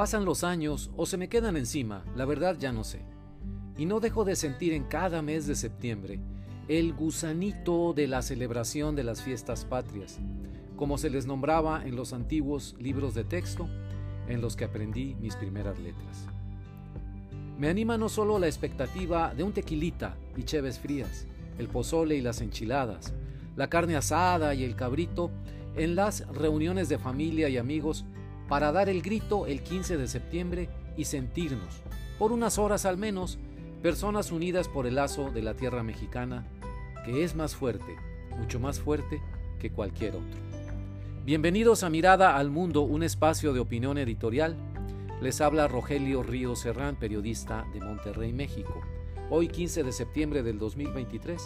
Pasan los años o se me quedan encima, la verdad ya no sé. Y no dejo de sentir en cada mes de septiembre el gusanito de la celebración de las fiestas patrias, como se les nombraba en los antiguos libros de texto en los que aprendí mis primeras letras. Me anima no solo la expectativa de un tequilita y cheves frías, el pozole y las enchiladas, la carne asada y el cabrito en las reuniones de familia y amigos para dar el grito el 15 de septiembre y sentirnos, por unas horas al menos, personas unidas por el lazo de la tierra mexicana, que es más fuerte, mucho más fuerte que cualquier otro. Bienvenidos a Mirada al Mundo, un espacio de opinión editorial. Les habla Rogelio Río Serrán, periodista de Monterrey, México. Hoy 15 de septiembre del 2023,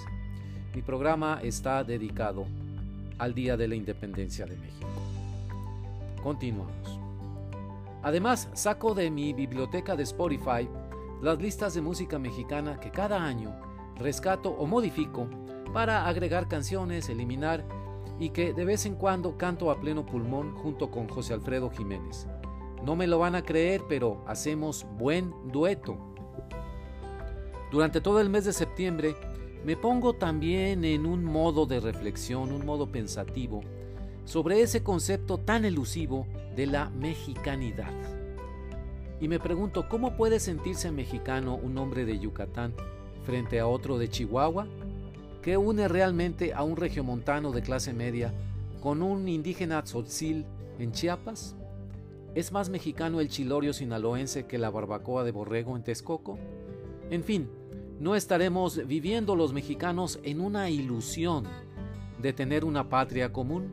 mi programa está dedicado al Día de la Independencia de México. Continuamos. Además, saco de mi biblioteca de Spotify las listas de música mexicana que cada año rescato o modifico para agregar canciones, eliminar y que de vez en cuando canto a pleno pulmón junto con José Alfredo Jiménez. No me lo van a creer, pero hacemos buen dueto. Durante todo el mes de septiembre me pongo también en un modo de reflexión, un modo pensativo, sobre ese concepto tan elusivo de la mexicanidad. Y me pregunto, ¿cómo puede sentirse mexicano un hombre de Yucatán frente a otro de Chihuahua? ¿Qué une realmente a un regiomontano de clase media con un indígena tzotzil en Chiapas? ¿Es más mexicano el chilorio sinaloense que la barbacoa de borrego en Texcoco? En fin, no estaremos viviendo los mexicanos en una ilusión de tener una patria común.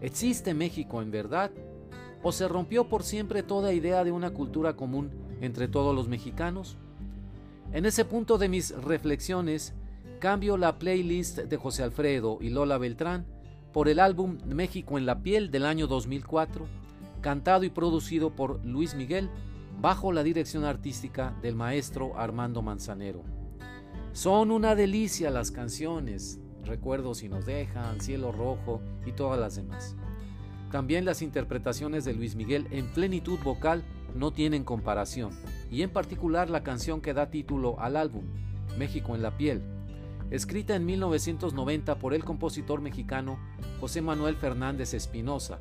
¿Existe México en verdad? ¿O se rompió por siempre toda idea de una cultura común entre todos los mexicanos? En ese punto de mis reflexiones, cambio la playlist de José Alfredo y Lola Beltrán por el álbum México en la piel del año 2004, cantado y producido por Luis Miguel bajo la dirección artística del maestro Armando Manzanero. Son una delicia las canciones, Recuerdos si nos dejan, Cielo Rojo y todas las demás. También las interpretaciones de Luis Miguel en plenitud vocal no tienen comparación, y en particular la canción que da título al álbum, México en la piel, escrita en 1990 por el compositor mexicano José Manuel Fernández Espinosa,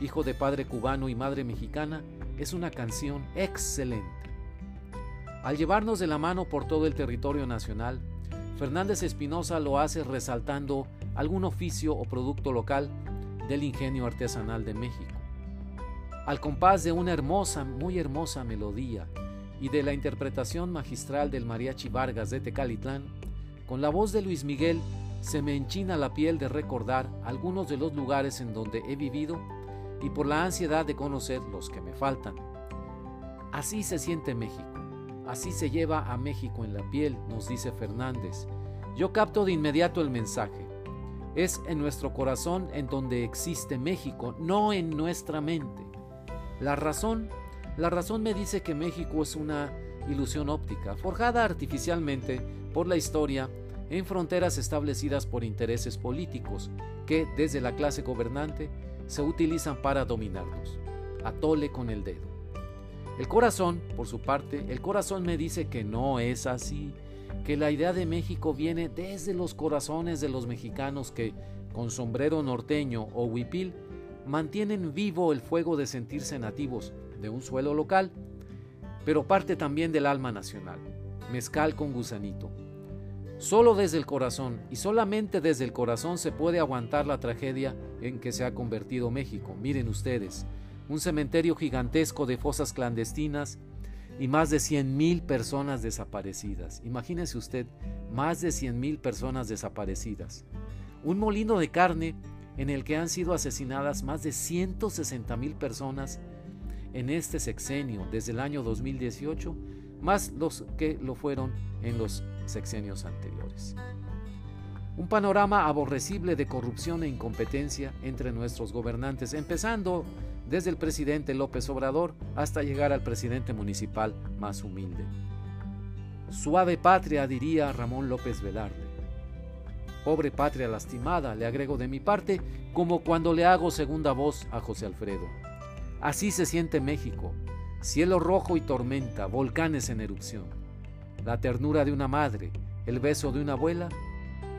hijo de padre cubano y madre mexicana, es una canción excelente. Al llevarnos de la mano por todo el territorio nacional, Fernández Espinosa lo hace resaltando algún oficio o producto local del ingenio artesanal de México. Al compás de una hermosa, muy hermosa melodía y de la interpretación magistral del mariachi Vargas de Tecalitlán, con la voz de Luis Miguel se me enchina la piel de recordar algunos de los lugares en donde he vivido y por la ansiedad de conocer los que me faltan. Así se siente México. Así se lleva a México en la piel, nos dice Fernández. Yo capto de inmediato el mensaje. Es en nuestro corazón en donde existe México, no en nuestra mente. La razón, la razón me dice que México es una ilusión óptica, forjada artificialmente por la historia en fronteras establecidas por intereses políticos que desde la clase gobernante se utilizan para dominarnos. Atole con el dedo. El corazón, por su parte, el corazón me dice que no es así, que la idea de México viene desde los corazones de los mexicanos que, con sombrero norteño o huipil, mantienen vivo el fuego de sentirse nativos de un suelo local, pero parte también del alma nacional, mezcal con gusanito. Solo desde el corazón y solamente desde el corazón se puede aguantar la tragedia en que se ha convertido México. Miren ustedes, un cementerio gigantesco de fosas clandestinas y más de 100.000 personas desaparecidas. Imagínese usted, más de 100.000 personas desaparecidas. Un molino de carne en el que han sido asesinadas más de 160.000 personas en este sexenio desde el año 2018, más los que lo fueron en los sexenios anteriores. Un panorama aborrecible de corrupción e incompetencia entre nuestros gobernantes, empezando desde el presidente López Obrador hasta llegar al presidente municipal más humilde. Suave patria, diría Ramón López Velarde. Pobre patria lastimada, le agrego de mi parte, como cuando le hago segunda voz a José Alfredo. Así se siente México. cielo rojo y tormenta, volcanes en erupción, la ternura de una madre, el beso de una abuela,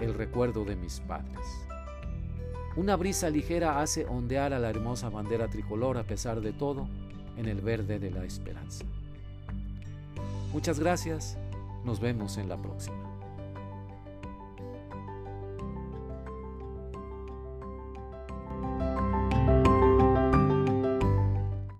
el recuerdo de mis padres. Una brisa ligera hace ondear a la hermosa bandera tricolor a pesar de todo en el verde de la esperanza. Muchas gracias, nos vemos en la próxima.